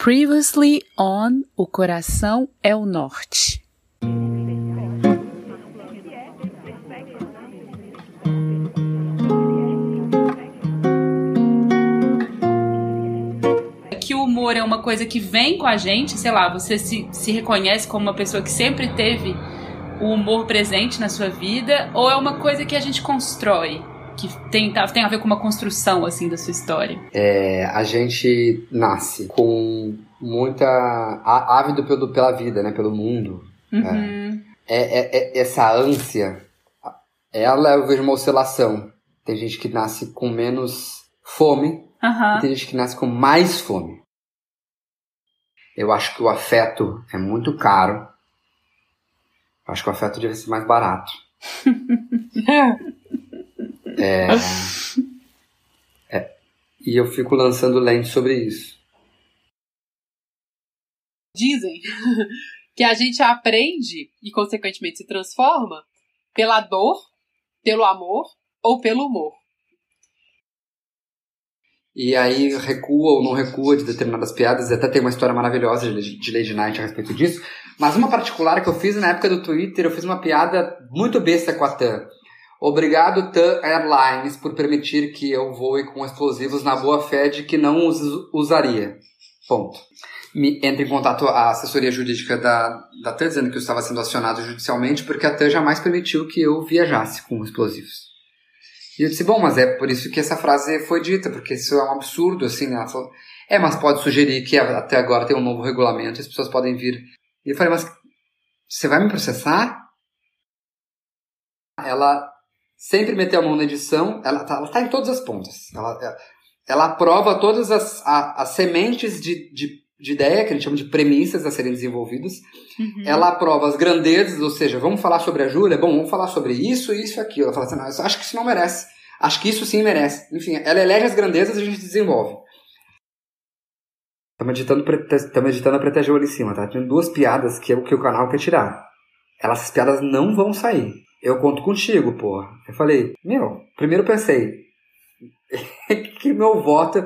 Previously on O Coração é o Norte. Que o humor é uma coisa que vem com a gente, sei lá, você se, se reconhece como uma pessoa que sempre teve o humor presente na sua vida, ou é uma coisa que a gente constrói? que tem, tem a ver com uma construção assim da sua história? É, a gente nasce com muita ávido pelo, pela vida, né, pelo mundo. Uhum. É, é, é, essa ânsia, ela eu vejo uma oscilação. Tem gente que nasce com menos fome, uhum. e tem gente que nasce com mais fome. Eu acho que o afeto é muito caro. Eu acho que o afeto deve ser mais barato. É, é, e eu fico lançando lentes sobre isso. Dizem que a gente aprende e, consequentemente, se transforma pela dor, pelo amor ou pelo humor. E aí recua ou não recua de determinadas piadas, e até tem uma história maravilhosa de Lady Night a respeito disso. Mas uma particular que eu fiz na época do Twitter, eu fiz uma piada muito besta com a Tan. Obrigado, TAM Airlines, por permitir que eu voe com explosivos na boa fé de que não os usaria. Ponto. Me entra em contato a assessoria jurídica da, da TAM dizendo que eu estava sendo acionado judicialmente porque a TAM jamais permitiu que eu viajasse com explosivos. E eu disse, bom, mas é por isso que essa frase foi dita, porque isso é um absurdo, assim, né? Ela falou, é, mas pode sugerir que até agora tem um novo regulamento as pessoas podem vir. E eu falei, mas você vai me processar? Ela sempre meteu a mão na edição, ela está tá em todas as pontas. Ela, é, ela aprova todas as, a, as sementes de, de, de, ideia, que a gente chama de premissas a serem desenvolvidas. Uhum. Ela aprova as grandezas, ou seja, vamos falar sobre a Júlia? Bom, vamos falar sobre isso, isso e aquilo. Ela fala assim, não, acho que isso não merece. Acho que isso sim merece. Enfim, ela elege as grandezas e a gente desenvolve. Estamos editando, estamos editando a Preta ali em cima, tá? Tem duas piadas que é o que o canal quer tirar. Elas, essas piadas não vão sair eu conto contigo, porra. Eu falei, meu, primeiro pensei que meu voto.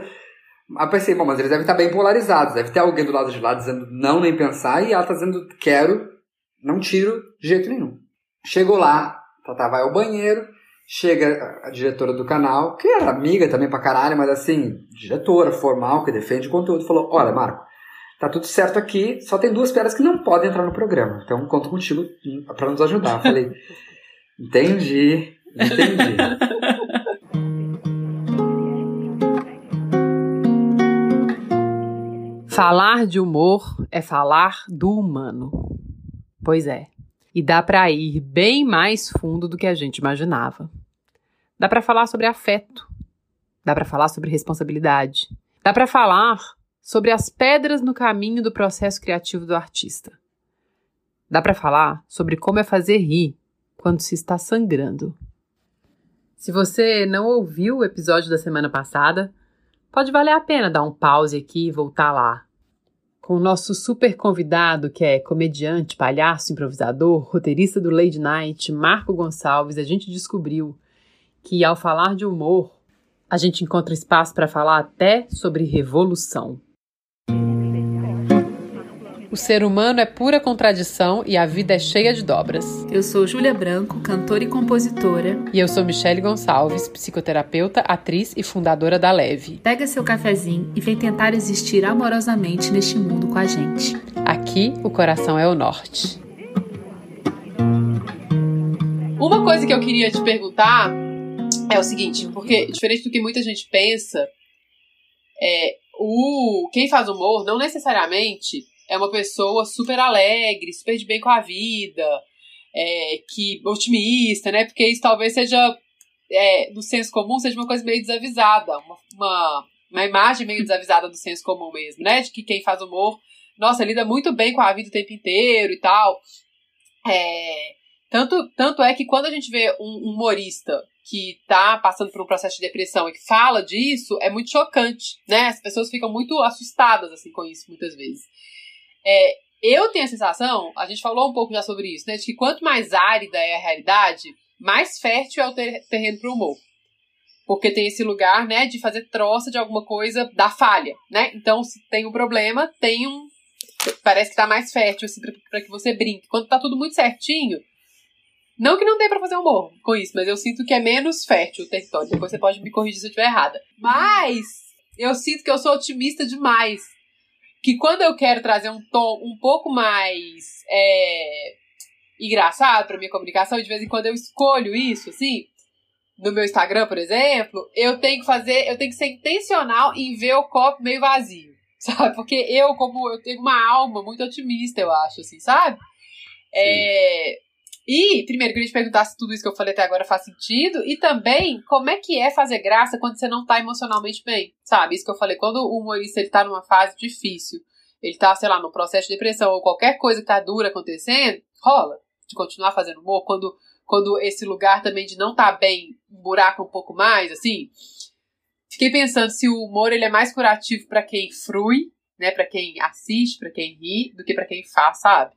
Aí pensei, bom, mas eles devem estar bem polarizados. Deve ter alguém do lado de lá dizendo não, nem pensar, e ela tá dizendo quero, não tiro de jeito nenhum. Chegou lá, Tata vai ao banheiro, chega a diretora do canal, que era amiga também pra caralho, mas assim, diretora formal, que defende conteúdo, falou: Olha, Marco, tá tudo certo aqui, só tem duas pedras que não podem entrar no programa, então conto contigo para nos ajudar. Falei. Entendi, entendi. falar de humor é falar do humano. Pois é. E dá para ir bem mais fundo do que a gente imaginava. Dá para falar sobre afeto. Dá para falar sobre responsabilidade. Dá para falar sobre as pedras no caminho do processo criativo do artista. Dá para falar sobre como é fazer rir quando se está sangrando. Se você não ouviu o episódio da semana passada, pode valer a pena dar um pause aqui e voltar lá. Com o nosso super convidado, que é comediante, palhaço, improvisador, roteirista do Lady Night, Marco Gonçalves, a gente descobriu que ao falar de humor, a gente encontra espaço para falar até sobre revolução. O ser humano é pura contradição e a vida é cheia de dobras. Eu sou Júlia Branco, cantora e compositora. E eu sou Michele Gonçalves, psicoterapeuta, atriz e fundadora da Leve. Pega seu cafezinho e vem tentar existir amorosamente neste mundo com a gente. Aqui, o coração é o norte. Uma coisa que eu queria te perguntar é o seguinte, porque diferente do que muita gente pensa, é, o quem faz humor não necessariamente é uma pessoa super alegre, super de bem com a vida, é, que otimista, né? Porque isso talvez seja, é, no senso comum, seja uma coisa meio desavisada, uma, uma, uma imagem meio desavisada do senso comum mesmo, né? De que quem faz humor, nossa, lida muito bem com a vida o tempo inteiro e tal. É, tanto, tanto é que quando a gente vê um humorista que tá passando por um processo de depressão e que fala disso, é muito chocante, né? As pessoas ficam muito assustadas assim com isso muitas vezes. É, eu tenho a sensação, a gente falou um pouco já sobre isso, né? De que quanto mais árida é a realidade, mais fértil é o ter terreno para o humor. Porque tem esse lugar, né, de fazer troça de alguma coisa da falha, né? Então, se tem um problema, tem um. Parece que tá mais fértil, assim, pra que você brinque. Quando tá tudo muito certinho. Não que não dê pra fazer humor com isso, mas eu sinto que é menos fértil o território. Depois você pode me corrigir se eu estiver errada. Mas eu sinto que eu sou otimista demais. Que quando eu quero trazer um tom um pouco mais é, engraçado pra minha comunicação, de vez em quando eu escolho isso, assim, no meu Instagram, por exemplo, eu tenho que fazer, eu tenho que ser intencional em ver o copo meio vazio, sabe? Porque eu, como eu tenho uma alma muito otimista, eu acho, assim, sabe? É, e, primeiro, queria te perguntar se tudo isso que eu falei até agora faz sentido. E também, como é que é fazer graça quando você não tá emocionalmente bem? Sabe? Isso que eu falei, quando o humorista ele tá numa fase difícil, ele tá, sei lá, num processo de depressão ou qualquer coisa que tá dura acontecendo, rola de continuar fazendo humor quando, quando esse lugar também de não tá bem, buraco um pouco mais, assim. Fiquei pensando se o humor ele é mais curativo para quem frui, né, para quem assiste, para quem ri, do que para quem faz, sabe?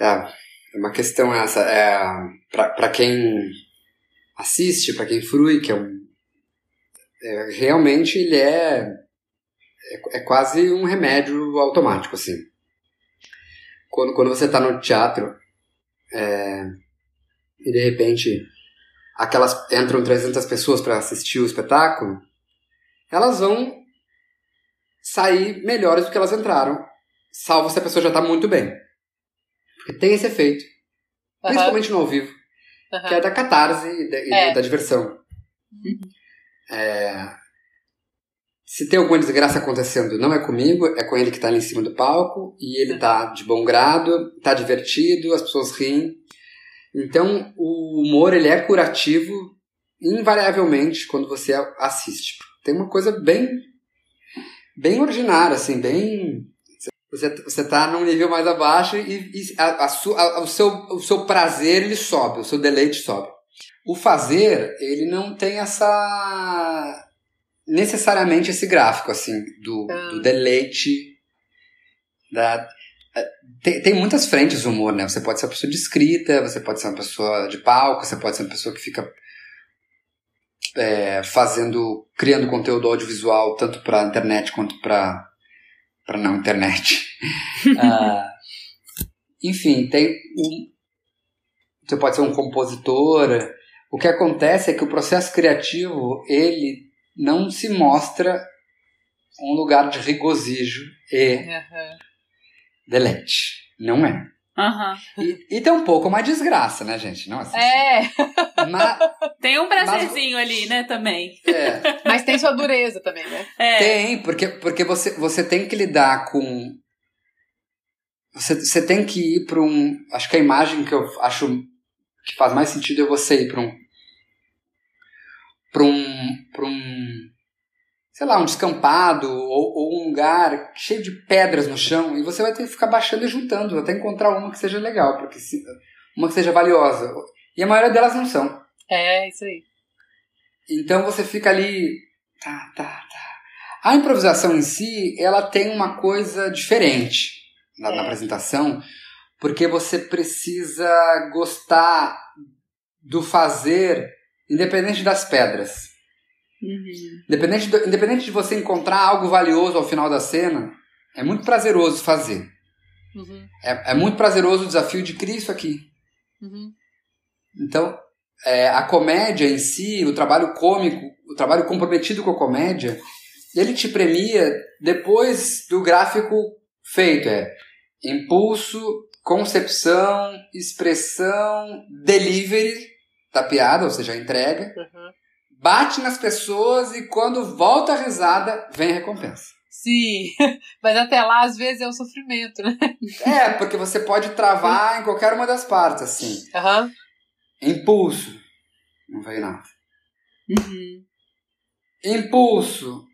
É, é uma questão essa. É, para quem assiste, para quem frui, que é um. É, realmente ele é, é. É quase um remédio automático, assim. Quando, quando você está no teatro é, e de repente aquelas entram 300 pessoas para assistir o espetáculo, elas vão sair melhores do que elas entraram, salvo se a pessoa já está muito bem. Porque tem esse efeito. Uhum. Principalmente no ao vivo. Uhum. Que é da catarse e da, é. da diversão. Uhum. É, se tem alguma desgraça acontecendo, não é comigo, é com ele que está ali em cima do palco. E ele está de bom grado, está divertido, as pessoas riem. Então, o humor ele é curativo invariavelmente quando você assiste. Tem uma coisa bem bem ordinária, assim, bem você, você tá num nível mais abaixo e, e a, a, a, o, seu, o seu prazer ele sobe, o seu deleite sobe. O fazer, ele não tem essa. necessariamente esse gráfico, assim, do, ah. do deleite. Da, é, tem, tem muitas frentes do humor, né? Você pode ser uma pessoa de escrita, você pode ser uma pessoa de palco, você pode ser uma pessoa que fica é, fazendo, criando conteúdo audiovisual tanto para internet quanto para para não internet. uh, enfim, tem um, você pode ser um compositor. O que acontece é que o processo criativo ele não se mostra um lugar de regozijo e uhum. delete. Não é. Uhum. E, e, tem um pouco uma desgraça, né, gente? Não, assim, é. Mas, tem um prazerzinho mas, ali, né, também. É. Mas tem sua dureza também, né? É. Tem, porque, porque você, você tem que lidar com. Você, você tem que ir para um. Acho que a imagem que eu acho que faz mais sentido é você ir para um. Para um. Para um sei lá, um descampado ou, ou, um lugar cheio de pedras no chão e você vai ter que ficar baixando e juntando até encontrar uma que seja legal, porque se, uma que seja valiosa. E a maioria delas não são. É, isso aí. Então você fica ali. Tá, tá, tá. A improvisação em si, ela tem uma coisa diferente na, é. na apresentação, porque você precisa gostar do fazer, independente das pedras. Uhum. Independente, do, independente de você encontrar algo valioso ao final da cena, é muito prazeroso fazer. Uhum. É, é, muito prazeroso o desafio de criar isso aqui. Uhum. Então, é, a comédia em si, o trabalho cômico, o trabalho comprometido com a comédia, ele te premia depois do gráfico feito. É impulso, concepção, expressão, delivery da piada, ou seja, a entrega. Uhum bate nas pessoas e quando volta a risada, vem a recompensa. Sim, mas até lá às vezes é um sofrimento, né? É, porque você pode travar em qualquer uma das partes, assim. Uhum. Impulso. Não veio nada. Uhum. Impulso.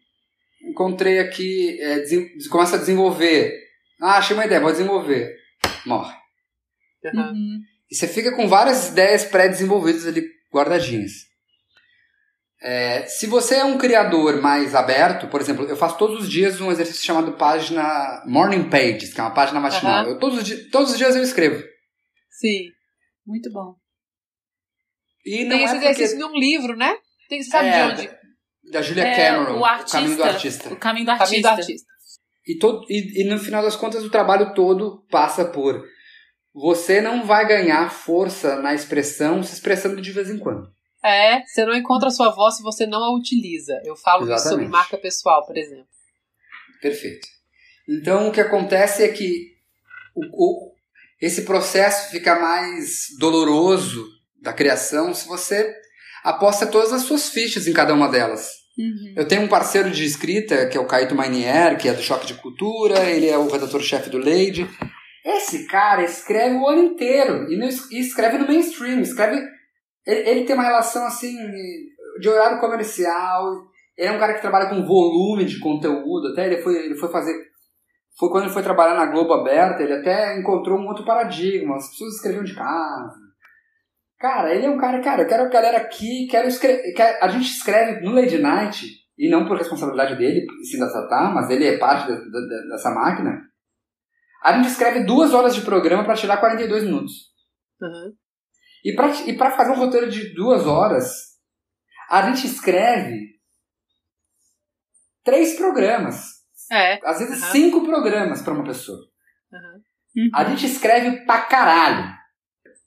Encontrei aqui, é, começa a desenvolver. Ah, achei uma ideia, vou desenvolver. Morre. Uhum. E você fica com várias ideias pré-desenvolvidas ali guardadinhas. É, se você é um criador mais aberto, por exemplo, eu faço todos os dias um exercício chamado página Morning Pages, que é uma página matinal. Uhum. Eu, todos, os dias, todos os dias eu escrevo. Sim. Muito bom. E não Tem esse é exercício porque... num livro, né? Tem, sabe É, de onde? Da Julia É, Cameron, o artista, Caminho do Artista. O caminho do Caminho artista. do artista. E, todo, e, e no final das contas, o trabalho todo passa por você não vai ganhar força na expressão se expressando de vez em quando. É, você não encontra a sua voz se você não a utiliza. Eu falo isso sobre Exatamente. marca pessoal, por exemplo. Perfeito. Então, o que acontece é que o, o- esse processo fica mais doloroso da criação se você aposta todas as suas fichas em cada uma delas. Eu tenho um parceiro de escrita, que é o Caíto Mainier, que é do Choque de Cultura, ele é o redator-chefe do Lady. Esse cara escreve o ano inteiro, e, não e escreve no mainstream, escreve... Ele, ele tem uma relação, assim, de horário comercial, ele é um cara que trabalha com volume de conteúdo, até ele foi, ele foi fazer... Foi quando ele foi trabalhar na Globo Aberta, ele até encontrou um outro paradigma, as pessoas escreviam de casa, Cara, ele é um cara, cara, eu quero a galera aqui, quero escrever. A gente escreve no Lady Night, e não por responsabilidade dele, sim da Satã, mas ele é parte da- da- dessa máquina. A gente escreve duas horas de programa para tirar 42 minutos. Uhum. E pra, e pra fazer um roteiro de duas horas, a gente escreve três programas. É. Às vezes Aham. cinco programas para uma pessoa. Uhum. A gente escreve pra caralho.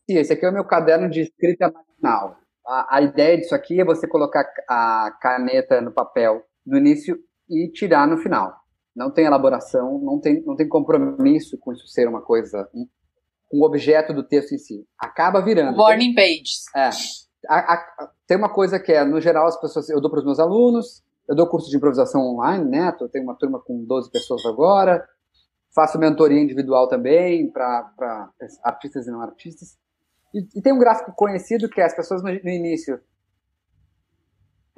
Esse aqui é o meu caderno de escrita matinal. A, a ideia disso aqui é você colocar a caneta no papel no início e tirar no final. Não tem elaboração, não tem, não tem compromisso com isso ser uma coisa, um, um objeto do texto em si. Acaba virando. Morning pages. É. A- a- tem uma coisa que é, no geral, as pessoas, eu dou para os meus alunos, eu dou curso de improvisação online, né? Eu tenho uma turma com 12 pessoas agora, faço mentoria individual também para artistas e não artistas. E, e tem um gráfico conhecido que é as pessoas no, no início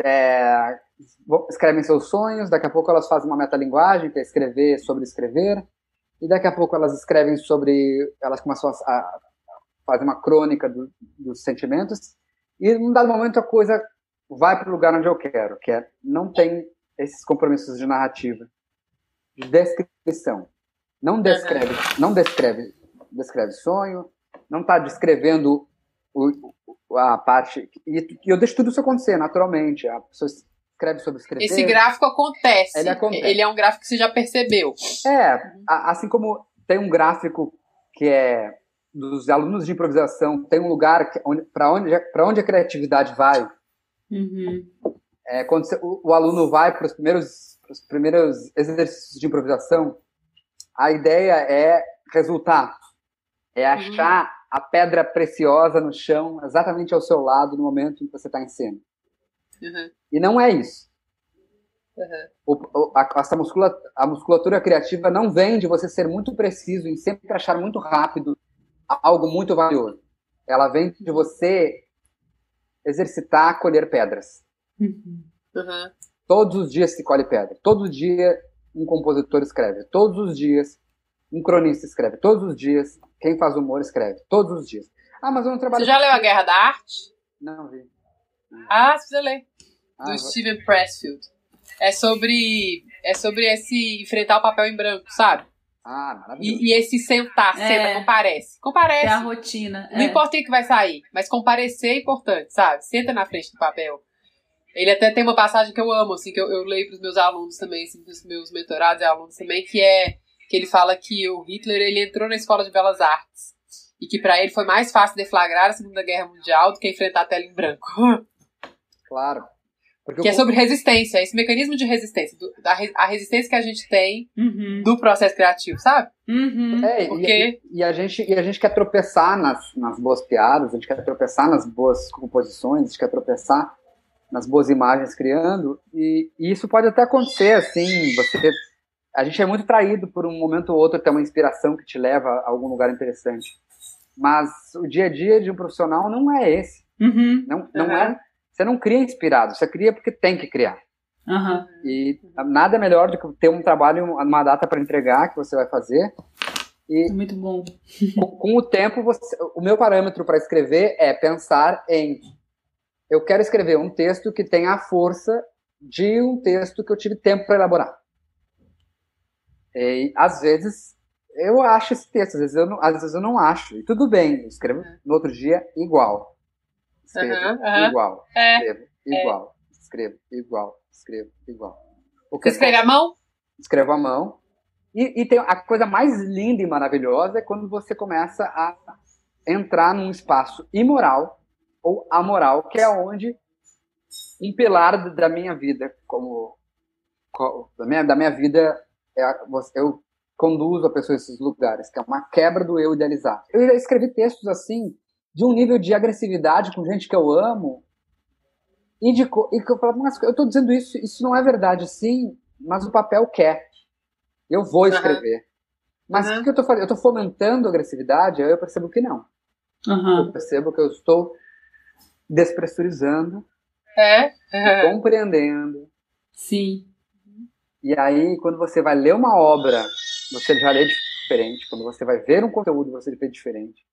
é, escrevem seus sonhos, daqui a pouco elas fazem uma metalinguagem, que é escrever sobre escrever, e daqui a pouco elas escrevem sobre. Elas começam a, a fazer uma crônica do- dos sentimentos, e num dado momento a coisa vai para o lugar onde eu quero, que é não tem esses compromissos de narrativa, de descrição. Não descreve, não descreve, descreve sonho, não está descrevendo o- a parte. E, e eu deixo tudo isso acontecer naturalmente. A pessoa escreve sobre escrever. Esse gráfico acontece. Ele acontece. Ele é um gráfico que você já percebeu. É, assim como tem um gráfico que é dos alunos de improvisação, tem um lugar para onde, pra onde a criatividade vai. Uhum. É, quando você- o, o aluno vai para os primeiros, pros primeiros exercícios de improvisação, a ideia é resultar, é achar a pedra preciosa no chão, exatamente ao seu lado, no momento em que você está em cena. Uhum. E não é isso. Uhum. O- a, essa muscula, a musculatura criativa não vem de você ser muito preciso em sempre achar muito rápido algo muito valioso. Ela vem de você exercitar colher pedras. Uhum. Uhum. Todos os dias se colhe pedra. Todo dia um compositor escreve. Todos os dias um cronista escreve. Todos os dias quem faz humor escreve. Todos os dias. Ah, mas eu não trabalho. Você já leu A Guerra da Arte? Não vi. Ah, você precisa ler. Ah, Do vou- Steven Pressfield. É sobre. É sobre esse enfrentar o papel em branco, sabe? ah maravilhoso. E, e esse sentar, É. senta, comparece. Comparece. É a rotina. Não é. importa o que vai sair, mas comparecer é importante, sabe? Senta na frente do papel. Ele até tem uma passagem que eu amo, assim, que eu, eu leio pros meus alunos também, assim, pros meus mentorados e alunos também, que é que ele fala que o Hitler ele entrou na escola de belas artes e que pra ele foi mais fácil deflagrar a Segunda Guerra Mundial do que enfrentar a tela em branco. Claro. Porque que é o- sobre resistência, esse mecanismo de resistência, do- da, a resistência que a gente tem Uhum. do processo criativo, sabe? Uhum. É, Porque- e, e a gente, e a gente quer tropeçar nas, nas boas piadas, a gente quer tropeçar nas boas composições, a gente quer tropeçar nas boas imagens criando, e, e isso pode até acontecer, assim, você... A gente é muito traído por um momento ou outro ter uma inspiração que te leva a algum lugar interessante. Mas o dia a dia de um profissional não é esse. Uhum. Não, não Uhum. é... Você não cria inspirado, você cria porque tem que criar. Aham. E nada melhor do que ter um trabalho, uma data para entregar que você vai fazer, É Muito bom. com, com o tempo, você- o meu parâmetro para escrever é pensar em eu quero escrever um texto que tenha a força de um texto que eu tive tempo para elaborar. E às vezes eu acho esse texto, às vezes eu não, às vezes eu não acho. E tudo bem, escrevo no outro dia igual. Escrevo igual, É. escrevo igual, escrevo igual, escrevo igual. O Você escreve a mão? escrevo à mão. E, e tem a coisa mais linda e maravilhosa é quando você começa a entrar num espaço imoral ou amoral, que é onde um pilar da minha vida, como co- da minha, da minha vida, é a- eu conduzo a pessoa a esses lugares, que é uma quebra do eu idealizado. Eu já escrevi textos assim, de um nível de agressividade com gente que eu amo, e, de, e que eu falo, mas eu estou dizendo isso, isso não é verdade, sim, mas o papel quer. Eu vou escrever. Mas o Aham. que que eu estou fazendo? Eu estou fomentando a agressividade? Aí eu percebo que não. Aham. Eu percebo que eu estou despressurizando, É. é. compreendendo. Sim. E aí, quando você vai ler uma obra, você já lê diferente. Quando você vai ver um conteúdo, você lê diferente.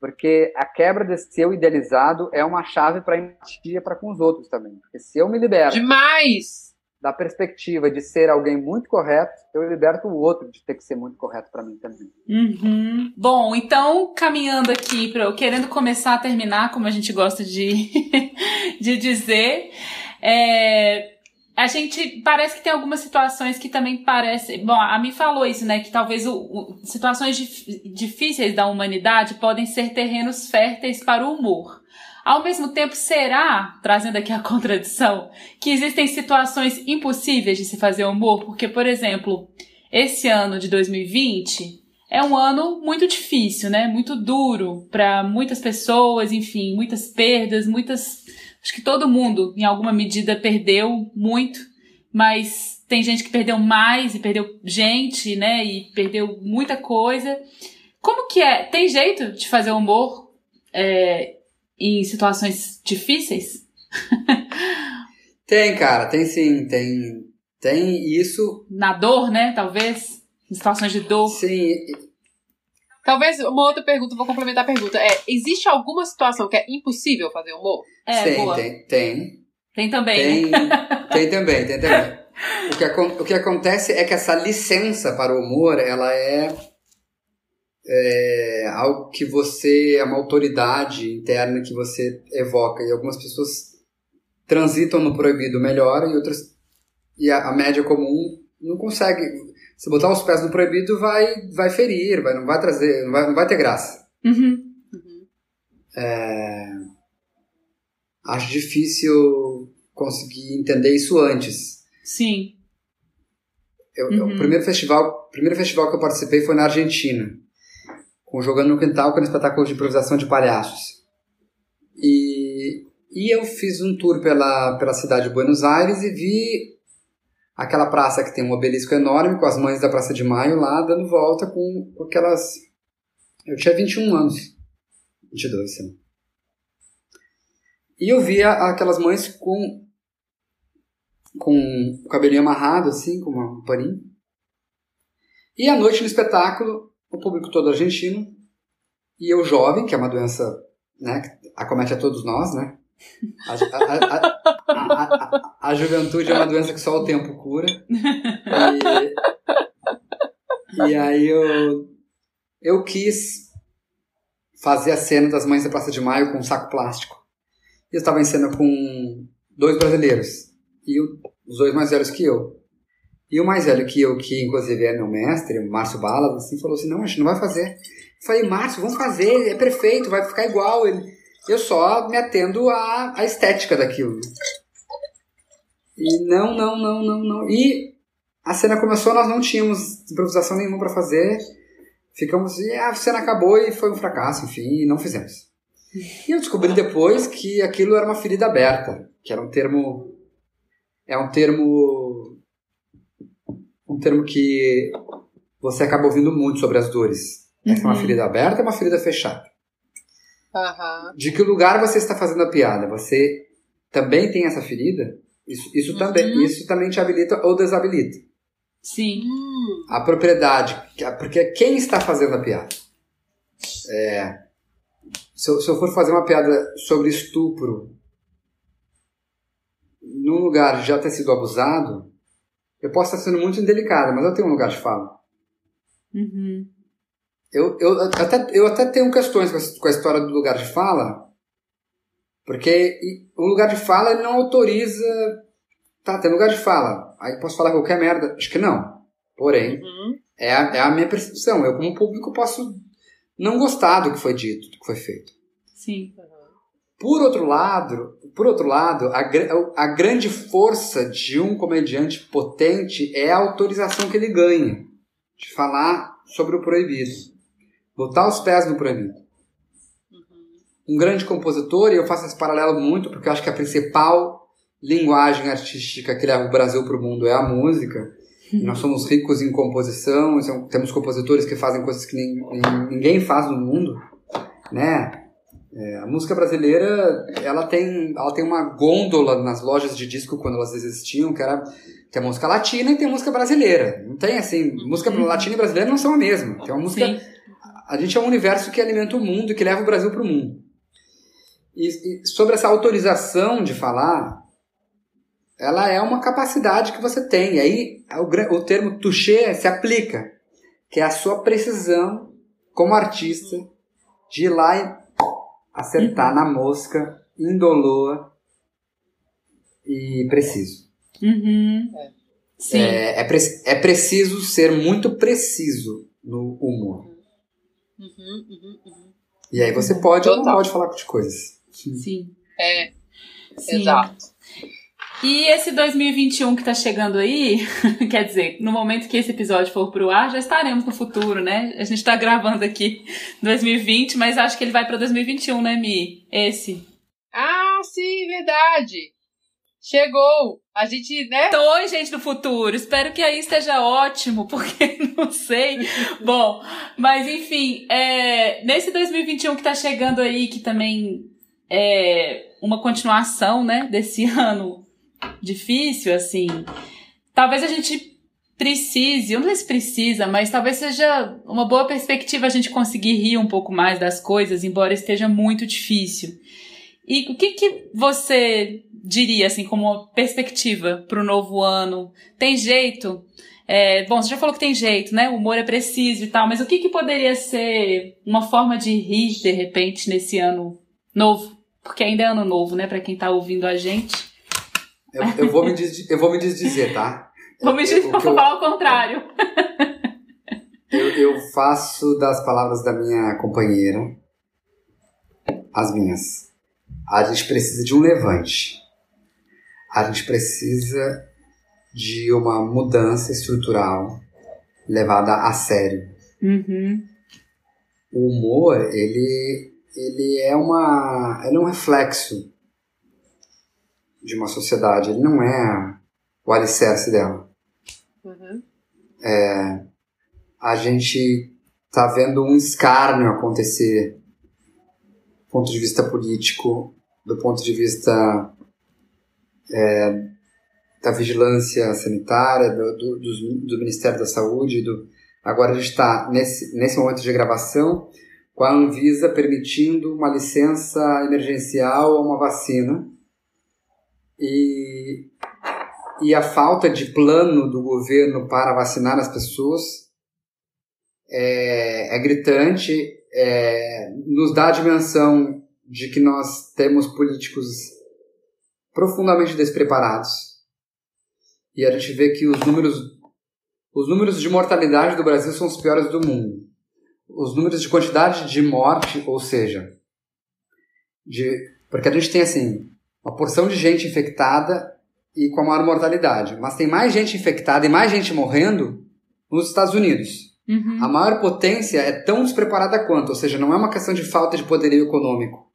Porque a quebra desse eu idealizado é uma chave para empatia para com os outros também. Porque se eu me liberto Demais! da perspectiva de ser alguém muito correto, eu liberto o outro de ter que ser muito correto para mim também. Uhum. Bom, então, caminhando aqui, pra, querendo começar a terminar, como a gente gosta de, de dizer, é, a gente parece que tem algumas situações que também parece. Bom, a Mi falou isso, né? Que talvez o, o- situações dif- difíceis da humanidade podem ser terrenos férteis para o humor. Ao mesmo tempo, será, trazendo aqui a contradição, que existem situações impossíveis de se fazer humor? Porque, por exemplo, esse ano de 2020 é um ano muito difícil, né? Muito duro para muitas pessoas, enfim, muitas perdas, muitas. Acho que todo mundo, em alguma medida, perdeu muito, mas tem gente que perdeu mais e perdeu gente, né? E perdeu muita coisa. Como que é? Tem jeito de fazer humor é, em situações difíceis? Tem, cara, tem sim, tem, tem isso, Na dor, né? Talvez? Em situações de dor. sim, Talvez uma outra pergunta, vou complementar a pergunta. É, existe alguma situação que é impossível fazer humor? É, tem, boa. tem, tem, Tem também, né? tem, tem também, tem também. O que, o que acontece é que essa licença para o humor, ela é, é algo que você, é uma autoridade interna que você evoca. E algumas pessoas transitam no proibido melhor e outras, e a, a média comum não consegue. Se botar os pés no proibido, vai, vai ferir, vai, não vai trazer, não vai, não vai ter graça. Uhum. Acho difícil conseguir entender isso antes. Sim. Eu- Uhum. O primeiro festival, primeiro festival que eu participei foi na Argentina, com Jogando no Quintal, que era um espetáculo de improvisação de palhaços. E, e eu fiz um tour pela, pela cidade de Buenos Aires e vi aquela praça que tem um obelisco enorme, com as mães da Praça de Maio lá, dando volta com, com aquelas... Eu tinha 21 anos. 22, sei lá. E eu via aquelas mães com com o cabelinho amarrado, assim, com um paninho. E à noite no espetáculo, o público todo argentino, e eu jovem, que é uma doença né, que acomete a todos nós, né? A, a- a- a- juventude é uma doença que só o tempo cura. E, e aí eu, eu quis fazer a cena das mães da Praça de Maio com um saco plástico. E eu estava em cena com dois brasileiros e os dois mais velhos que eu. E o mais velho que eu, que inclusive é meu mestre, o Márcio Balas, assim, falou assim, não, a gente não vai fazer. Eu falei, Márcio, vamos fazer, é perfeito, vai ficar igual. Ele, eu só me atendo à, à estética daquilo. E não, não, não, não, não. E a cena começou, nós não tínhamos improvisação nenhuma para fazer. Ficamos, e a cena acabou e foi um fracasso, enfim, e não fizemos. E eu descobri depois que aquilo era uma ferida aberta, que era um termo é um termo um termo que você acaba ouvindo muito sobre as dores. Essa é uma Uhum. ferida aberta, é uma ferida fechada. Aham. De que lugar você está fazendo a piada? Você também tem essa ferida? Isso, isso Uhum. também isso também te habilita ou desabilita. Sim. Hum, A propriedade, porque quem está fazendo a piada? É, se, eu, se eu for fazer uma piada sobre estupro num lugar de já ter sido abusado, eu posso estar sendo muito indelicada, mas eu tenho um lugar de fala. Uhum. Eu, eu, até, eu até tenho questões com a, história do lugar de fala, Porque o lugar de fala ele não autoriza. Tá, tem lugar de fala. Aí posso falar qualquer merda? Acho que não. Porém, Uhum. é a, é a minha percepção. Eu, como público, posso não gostar do que foi dito, do que foi feito. Sim. Por outro lado, por outro lado, a, a grande força de um comediante potente é a autorização que ele ganha de falar sobre o proibido, botar os pés no proibido. Um grande compositor, e eu faço esse paralelo muito porque eu acho que a principal linguagem artística que leva o Brasil para o mundo é a música. E nós somos ricos em composição, são- temos compositores que fazem coisas que nem- nem- ninguém faz no mundo, né? É, a música brasileira, ela tem, ela tem uma gôndola nas lojas de disco quando elas existiam, que era tem a música latina e tem a música brasileira. Não tem assim, música latina e brasileira não são a mesma. Tem uma música Sim. A gente é um universo que alimenta o mundo e que leva o Brasil para o mundo. E, e sobre essa autorização de falar, ela é uma capacidade que você tem. E aí o, o termo toucher se aplica, que é a sua precisão como artista de ir lá e acertar na mosca, indolor e preciso. Uhum. É. Sim. É, é, pre- é preciso ser muito preciso no humor. Uhum, uhum, uhum. E aí você pode ou não Total. pode falar de coisas. Sim. É, Sim. exato. E esse 2021 que tá chegando aí, quer dizer, no momento que esse episódio for pro ar, já estaremos no futuro, né? A gente tá gravando aqui 2020, mas acho que ele vai pra 2021, né, Mi? Esse. Ah, sim, verdade. Chegou. A gente, né? Então, oi, gente do futuro. Espero que aí esteja ótimo, porque não sei. Bom, mas enfim, é, nesse 2021 que tá chegando aí, que também é uma continuação, né, desse ano difícil, assim, talvez a gente precise, eu não sei se precisa, mas talvez seja uma boa perspectiva a gente conseguir rir um pouco mais das coisas, embora esteja muito difícil. E o que, que você diria, assim, como uma perspectiva para o novo ano? Tem jeito? É, bom, você já falou que tem jeito, né? O humor é preciso e tal, mas o que, que poderia ser uma forma de rir, de repente, nesse ano novo? Porque ainda é ano novo, né? Para quem tá ouvindo a gente. Eu, eu vou, me des, eu vou me desdizer, tá? Vou me Eu- vou o falar ao contrário. Eu, eu faço das palavras da minha companheira as minhas. A gente precisa de um levante. A gente precisa de uma mudança estrutural levada a sério. Uhum. O humor, ele, ele é uma, ele é um reflexo de uma sociedade. Ele não é o alicerce dela. Uhum. a gente tá vendo um escárnio acontecer do ponto de vista político, do ponto de vista é, da vigilância sanitária, do, do, do Ministério da Saúde. Do... Agora a gente está, nesse, nesse momento de gravação, com a Anvisa permitindo uma licença emergencial a uma vacina. E, e a falta de plano do governo para vacinar as pessoas é, é gritante, é, nos dá a dimensão de que nós temos políticos profundamente despreparados. E a gente vê que os números, os números de mortalidade do Brasil são os piores do mundo. Os números de quantidade de morte, ou seja, de, porque a gente tem assim uma porção de gente infectada e com a maior mortalidade, mas tem mais gente infectada e mais gente morrendo nos Estados Unidos. Uhum. A maior potência é tão despreparada quanto, ou seja, não é uma questão de falta de poderio econômico.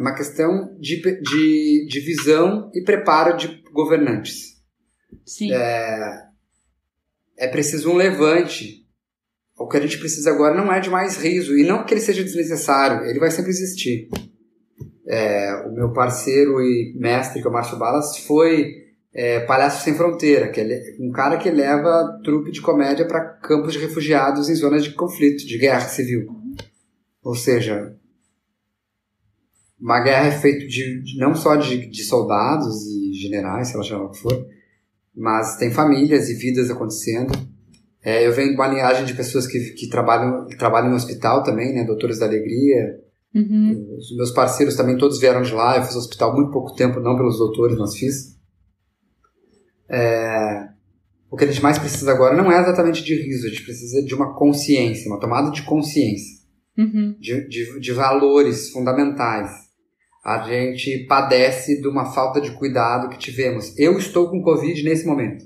É uma questão de, de, de visão e preparo de governantes. Sim. É preciso um levante. O que a gente precisa agora não é de mais riso, e não que ele seja desnecessário, ele vai sempre existir. É, o meu parceiro e mestre, que é o Márcio Balas, foi é, Palhaço Sem Fronteira, que é um cara que leva trupe de comédia para campos de refugiados em zonas de conflito, de guerra civil. Ou seja, uma guerra é feita de, de- não só de, de soldados e generais, sei lá chama o que for, mas tem famílias e vidas acontecendo. É, eu venho de uma linhagem de pessoas que, que trabalham, que trabalham no hospital também, né, Doutores da Alegria, Uhum. Os meus parceiros também todos vieram de lá. Eu fiz hospital muito pouco tempo, não pelos doutores, mas fiz. É, o que a gente mais precisa agora não é exatamente de riso, a gente precisa de uma consciência, uma tomada de consciência, Uhum. de, de, de valores fundamentais. A gente padece de uma falta de cuidado que tivemos. Eu estou com Covid nesse momento.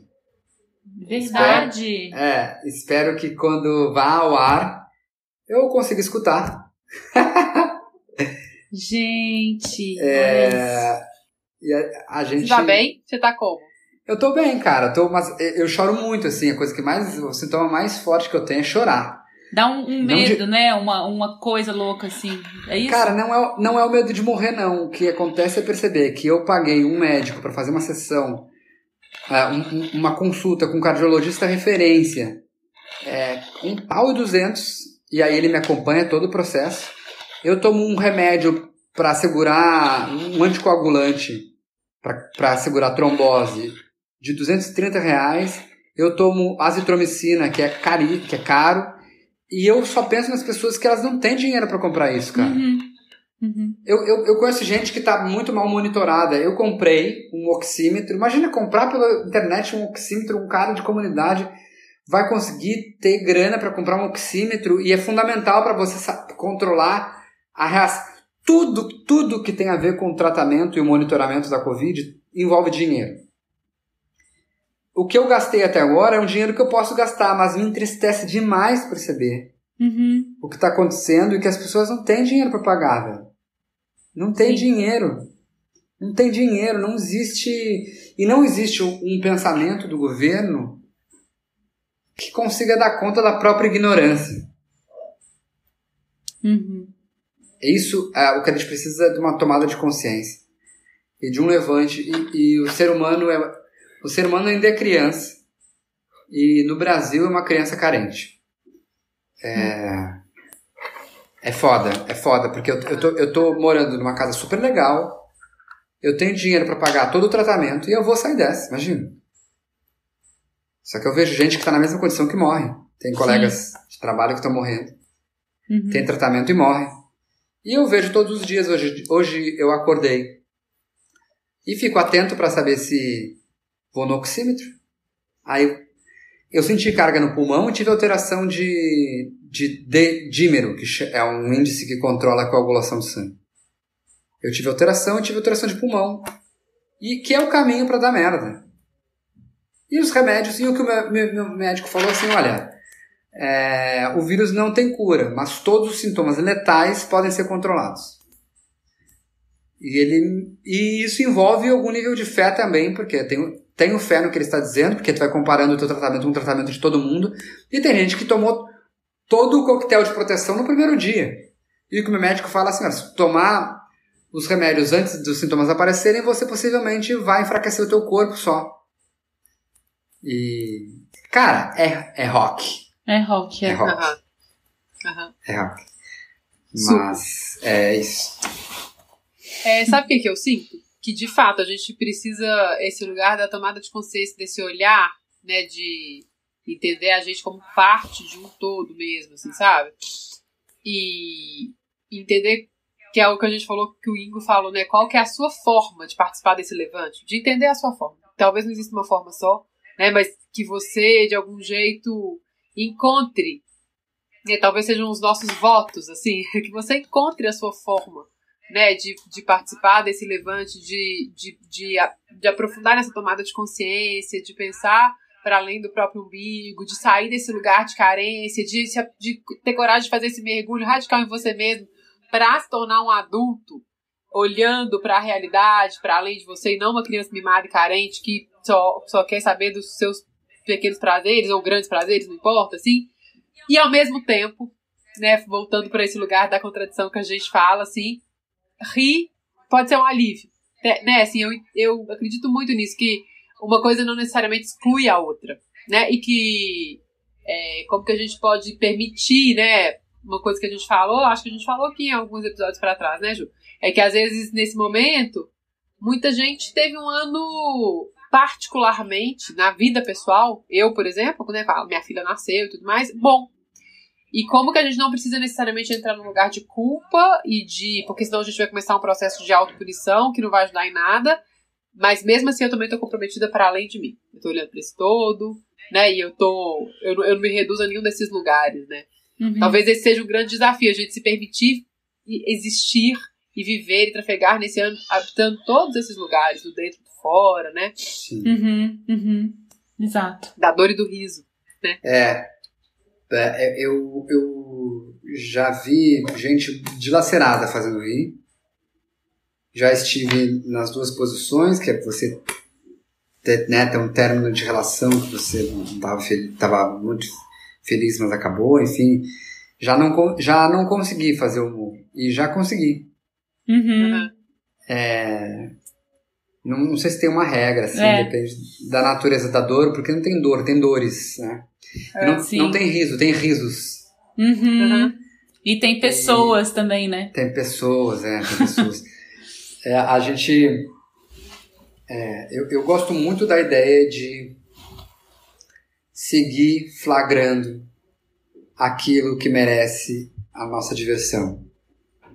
Verdade. É, espero que quando vá ao ar eu consiga escutar. Gente. É, a, a gente. Você tá bem? Você tá como? Eu tô bem, cara. Tô, mas eu choro muito, assim. A coisa que mais. O sintoma mais forte que eu tenho é chorar. Dá um, um medo, de- né? Uma, uma coisa louca assim. É isso? Cara, não é, não é o medo de morrer, não. O que acontece é perceber que eu paguei um médico pra fazer uma sessão, é, um- um- uma consulta com um cardiologista referência, é, um pau e duzentos, e aí ele me acompanha todo o processo. Eu tomo um remédio pra segurar, um anticoagulante pra segurar trombose de 230 reais. Eu tomo azitromicina, que é, cari, que é caro. E eu só penso nas pessoas que elas não têm dinheiro pra comprar isso, cara. Uhum. Uhum. Eu, eu, eu conheço gente que tá muito mal monitorada. Eu comprei um oxímetro. Imagina comprar pela internet um oxímetro, um cara de comunidade vai conseguir ter grana para comprar um oxímetro e é fundamental para você controlar a reação. Tudo, tudo que tem a ver com o tratamento e o monitoramento da Covid envolve dinheiro. O que eu gastei até agora é um dinheiro que eu posso gastar, mas me entristece demais perceber Uhum. o que está acontecendo e que as pessoas não têm dinheiro para pagar, velho. Não tem Sim. dinheiro. Não tem dinheiro, não existe. E não existe um pensamento do governo que consiga dar conta da própria ignorância. Uhum. Isso é o que a gente precisa de uma tomada de consciência e de um levante. E, e o ser humano é o ser humano ainda é criança e no Brasil é uma criança carente. É, é foda, é foda porque eu, eu, tô, eu tô morando numa casa super legal. Eu tenho dinheiro para pagar todo o tratamento e eu vou sair dessa, imagina. Só que eu vejo gente que está na mesma condição que morre. Tem colegas de trabalho que estão morrendo Uhum. tem tratamento e morre. E eu vejo todos os dias. Hoje, hoje eu acordei e fico atento para saber se vou no oxímetro. Aí eu senti carga no pulmão e tive alteração de, de, de dímero, que é um índice que controla a coagulação do sangue. Eu tive alteração e tive alteração de pulmão. E que é o caminho para dar merda. E os remédios, e o que o meu, meu- médico falou assim, olha, é, o vírus não tem cura, mas todos os sintomas letais podem ser controlados. E, ele, e isso envolve algum nível de fé também, porque eu tenho, fé no que ele está dizendo, porque tu vai comparando o teu tratamento com o tratamento de todo mundo. E tem gente que tomou todo o coquetel de proteção no primeiro dia. E o que o meu médico fala assim, se tomar os remédios antes dos sintomas aparecerem, você possivelmente vai enfraquecer o teu corpo só. E, cara, é, é rock. É rock, é. É rock. Aham. É rock. Super. Mas é isso. É, sabe o que, que eu sinto? Que de fato a gente precisa esse lugar da tomada de consciência, desse olhar, né, de entender a gente como parte de um todo mesmo, assim, sabe? E entender que é o que a gente falou, que o Ingo falou, né? Qual que é a sua forma de participar desse levante? De entender a sua forma. Talvez não exista uma forma só, né? Mas que você, de algum jeito, encontre, né? Talvez sejam os nossos votos, assim, que você encontre a sua forma né, de, de participar desse levante, de, de, de, de aprofundar nessa tomada de consciência, de pensar para além do próprio umbigo, de sair desse lugar de carência, de, de ter coragem de fazer esse mergulho radical em você mesmo, para se tornar um adulto olhando para a realidade, para além de você, e não uma criança mimada e carente que só, só quer saber dos seus pequenos prazeres ou grandes prazeres, não importa, assim. E ao mesmo tempo, né, voltando para esse lugar da contradição que a gente fala, assim, rir pode ser um alívio. Né, né, assim, eu, eu acredito muito nisso, que uma coisa não necessariamente exclui a outra, né, e que é, como que a gente pode permitir, né, uma coisa que a gente falou, acho que a gente falou aqui em alguns episódios para trás, né, Ju? É que às vezes nesse momento, muita gente teve um ano particularmente na vida pessoal, eu, por exemplo, né, falo, minha filha nasceu e tudo mais, bom. E como que a gente não precisa necessariamente entrar num lugar de culpa e de. Porque senão a gente vai começar um processo de autopunição que não vai ajudar em nada. Mas mesmo assim eu também tô comprometida para além de mim. Eu tô olhando pra esse todo, né? E eu tô. Eu, eu não me reduzo a nenhum desses lugares, né? Uhum. Talvez esse seja um grande desafio, a gente se permitir existir e viver e trafegar nesse ano, habitando todos esses lugares, do dentro e do fora, né? Sim. Uhum, uhum. Exato. Da dor e do riso. É, é, eu, eu já vi gente dilacerada fazendo rir. Já estive nas duas posições, que é você ter, né, ter um término de relação que você não estava tava muito feliz, mas acabou, enfim. Já não, já não consegui fazer humor. E já consegui. Uhum. É, não, não sei se tem uma regra, assim, É. depende da natureza da dor, porque não tem dor, tem dores, né? E não, sim. não tem riso, tem risos. Uhum. Uhum. E tem pessoas também, né? Tem pessoas, é, tem pessoas. É, a gente. é, eu, eu gosto muito da ideia de seguir flagrando aquilo que merece a nossa diversão.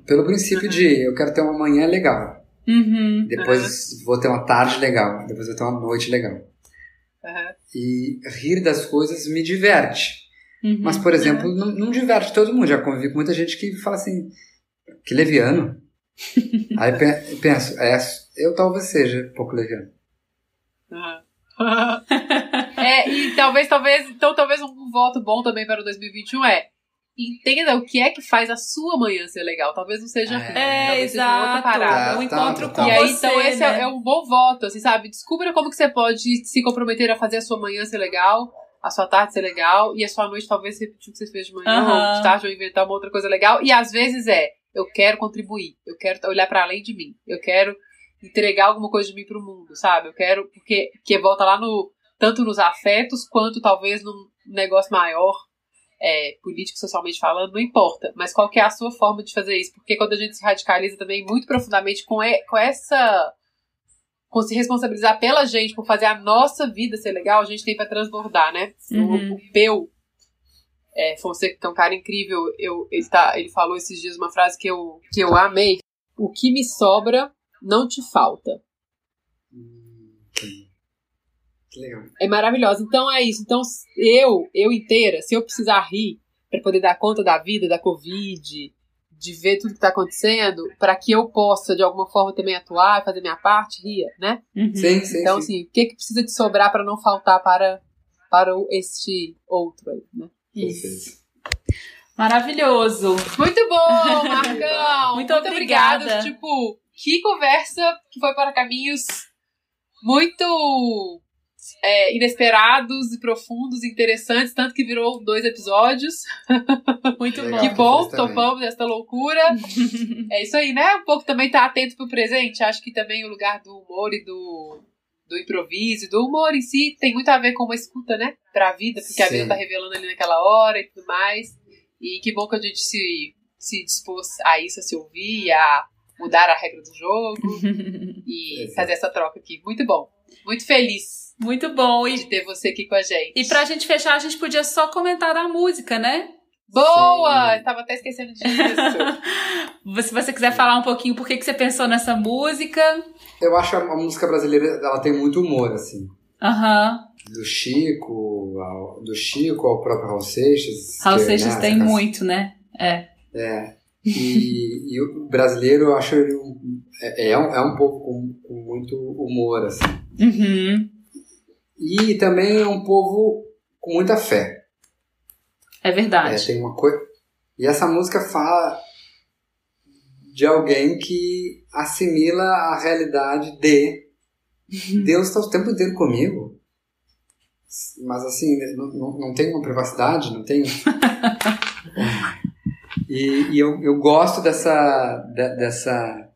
Pelo princípio de eu quero ter uma manhã legal, Uhum. depois vou ter uma tarde legal, depois vou ter uma noite legal. Uhum. E rir das coisas me diverte. Uhum. Mas, por exemplo, não, não diverte todo mundo. Já convivi com muita gente que fala assim, que leviano. Aí pe- penso, é, eu talvez seja um pouco leviano. Uhum. é, e talvez, talvez, então talvez um voto bom também para o 2021 é entenda o que é que faz a sua manhã ser legal. Talvez não seja É, ruim, É, talvez seja uma outra exato. parada. Tá, encontro tá, com tá. E aí, você, então, esse né? é, é um bom voto, assim, sabe? Descubra como que você pode se comprometer a fazer a sua manhã ser legal, a sua tarde ser legal, e a sua noite talvez repetir o que você fez de manhã, Aham. ou de tarde, ou inventar uma outra coisa legal. E às vezes é, eu quero contribuir, eu quero olhar para além de mim, eu quero entregar alguma coisa de mim pro mundo, sabe? Eu quero, porque que volta lá no, tanto nos afetos, quanto talvez num negócio maior, é, político, socialmente falando, não importa. Mas qual que é a sua forma de fazer isso? Porque quando a gente se radicaliza também muito profundamente com, e- com essa. com se responsabilizar pela gente, por fazer a nossa vida ser legal, a gente tem pra transbordar, né? Uhum. O, o Peu, é, Fonseca, que é um cara incrível, eu, ele, tá, ele falou esses dias uma frase que eu, que eu amei. O que me sobra não te falta. Legal. é maravilhosa. Então é isso. Então eu, eu inteira, se eu precisar rir para poder dar conta da vida, da Covid, de ver tudo que tá acontecendo, para que eu possa de alguma forma também atuar, fazer minha parte, ria, né? Uhum. Sim, sim, Então sim. assim, o que que precisa de sobrar para não faltar para para o- este outro aí, né? Isso. Maravilhoso. Muito bom, Marcão. Muito obrigada. obrigada. Tipo, que conversa que foi para caminhos muito é, inesperados e profundos, interessantes, tanto que virou dois episódios. Muito Legal. bom. Que bom, topamos essa loucura. é isso aí, né? Um pouco também tá atento pro presente. Acho que também o lugar do humor e do, do improviso, do humor em si, tem muito a ver com uma escuta, né? Pra vida, porque a Sim. vida tá revelando ali naquela hora e tudo mais. E que bom que a gente se, se dispôs a isso, a se ouvir, a mudar a regra do jogo e Exato. fazer essa troca aqui. Muito bom. Muito feliz Muito bom. E, de ter você aqui com a gente. e pra gente fechar, a gente podia só comentar da música, né? Boa! Sim. Tava até esquecendo disso. Se você quiser falar um pouquinho por que, que você pensou nessa música. Eu acho a, a música brasileira, ela tem muito humor, assim. Aham. Do Chico, ao, do Chico ao próprio Raul Seixas. Raul Seixas né, tem essa muito, né? É. É. E, e o brasileiro, eu acho ele um, é, é um, é um povo com, com muito humor, assim. Uhum. E também é um povo com muita fé. É É, verdade. tem uma coisa. E essa música fala de alguém que assimila a realidade de Deus está o tempo inteiro comigo. Mas assim, não, não, não tem uma privacidade, não tem. e e eu, eu gosto dessa. de- dessa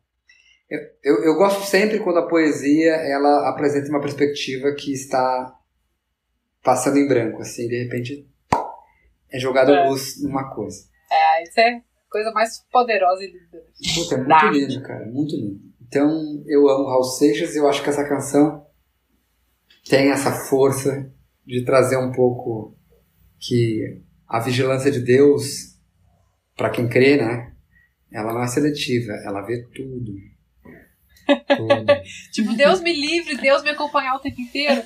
eu, eu, gosto sempre quando a poesia ela apresenta uma perspectiva que está passando em branco, assim, de repente é jogada É. luz numa coisa. Ah, isso é a coisa mais poderosa e linda. Puta, é muito lindo, cara, muito lindo. Então, eu amo Raul Seixas e eu acho que essa canção tem essa força de trazer um pouco que a vigilância de Deus, para quem crê, né? Ela não é seletiva, ela vê tudo. Tipo, Deus me livre, Deus me acompanhar o tempo inteiro.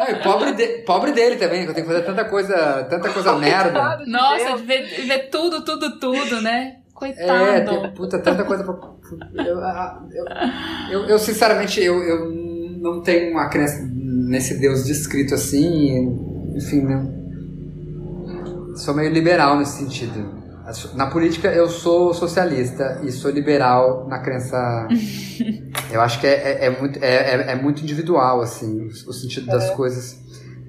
É, pobre, de, pobre dele também, que eu tenho que fazer tanta coisa, tanta coisa merda. Nossa, de ver, ver, tudo, tudo, tudo, né? Coitado. É, tem, puta, tanta coisa pra. Eu, eu, eu, eu sinceramente, eu, eu não tenho uma crença nesse Deus descrito assim, enfim, né? Sou meio liberal nesse sentido. Na política eu sou socialista e sou liberal na crença. eu acho que é, é, é muito, é, é, é, muito individual, assim, o, o sentido das é. coisas.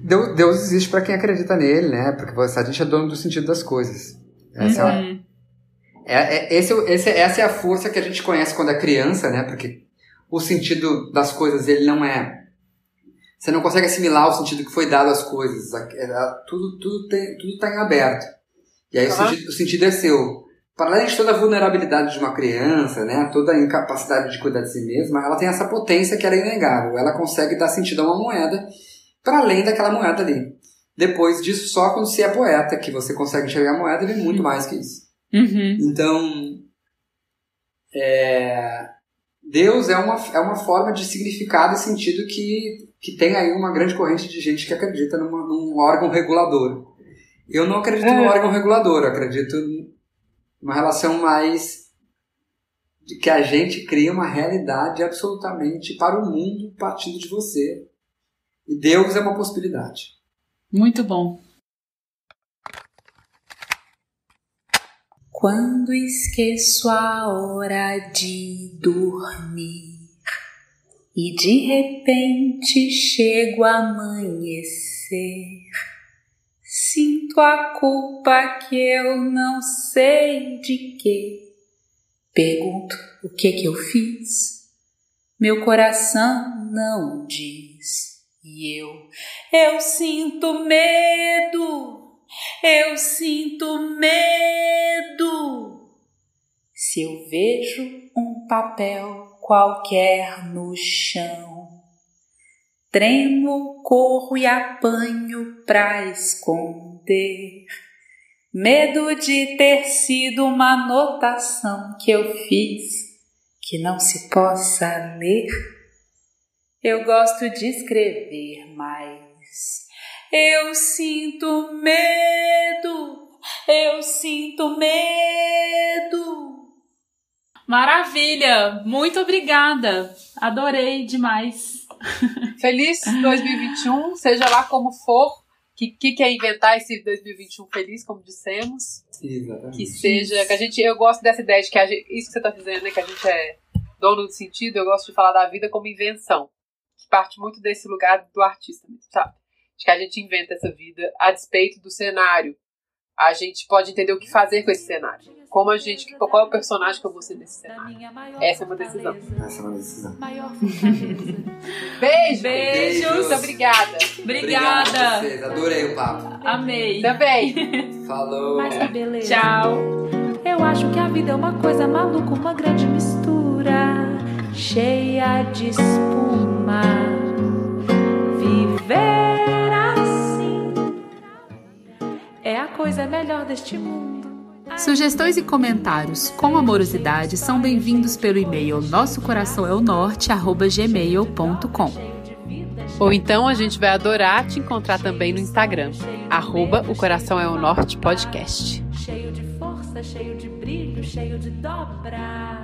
Deus, Deus existe para quem acredita nele, né? Porque a gente é dono do sentido das coisas. Essa, uhum. é, é, esse, esse, essa é a força que a gente conhece quando é criança, né? Porque o sentido das coisas, ele não é. Você não consegue assimilar o sentido que foi dado às coisas. Tudo, tudo, tem, tudo tá em aberto. E aí uhum. o, sentido, o sentido é seu. Para além de toda a vulnerabilidade de uma criança, né, toda a incapacidade de cuidar de si mesma, ela tem essa potência que é inegável. Ela consegue dar sentido a uma moeda para além daquela moeda ali. Depois disso, só quando você é poeta, que você consegue enxergar a moeda e ver muito mais que isso. Uhum. Então, é, Deus é uma, é uma forma de significado e sentido que, que tem aí uma grande corrente de gente que acredita numa, num órgão regulador. Eu não acredito é. no órgão regulador, eu acredito numa relação mais de que a gente cria uma realidade absolutamente para o mundo partindo de você. E Deus é uma possibilidade. Muito bom. Quando esqueço a hora de dormir e de repente chego a amanhecer Sinto a culpa que eu não sei de que. Pergunto o que que eu fiz. Meu coração não diz. E eu, eu sinto medo. Eu sinto medo. Se eu vejo um papel qualquer no chão, Tremo, corro e apanho pra esconder. Medo de ter sido uma anotação que eu fiz que não se possa ler. Eu gosto de escrever, mas eu sinto medo, eu sinto medo. Maravilha! Muito obrigada! Adorei demais! Feliz 2021, seja lá como for. O que, que quer inventar esse 2021 feliz, como dissemos? Exatamente. Que seja. Que a gente, eu gosto dessa ideia de que gente, isso que você está dizendo, né? Que a gente é dono do sentido. Eu gosto de falar da vida como invenção. Que parte muito desse lugar do artista, sabe? De que a gente inventa essa vida a despeito do cenário. A gente pode entender o que fazer com esse cenário como a gente, qual é o personagem que eu vou ser nesse cenário. Essa é uma decisão. Essa é uma decisão. Beijo. Beijos. Muito obrigada. Obrigada. Obrigado Adorei o papo. Amei. Também. Falou. Mas que beleza. Tchau. Eu acho que a vida é uma coisa maluca, uma grande mistura, cheia de espuma. Viver é a coisa melhor deste mundo. Sugestões e comentários com amorosidade são bem-vindos pelo e-mail nossocoraçãoeonorte@gmail.com. Ou então a gente vai adorar te encontrar também no Instagram, arroba o Coração é o Norte Podcast. Cheio de força, cheio de brilho, cheio de dobra.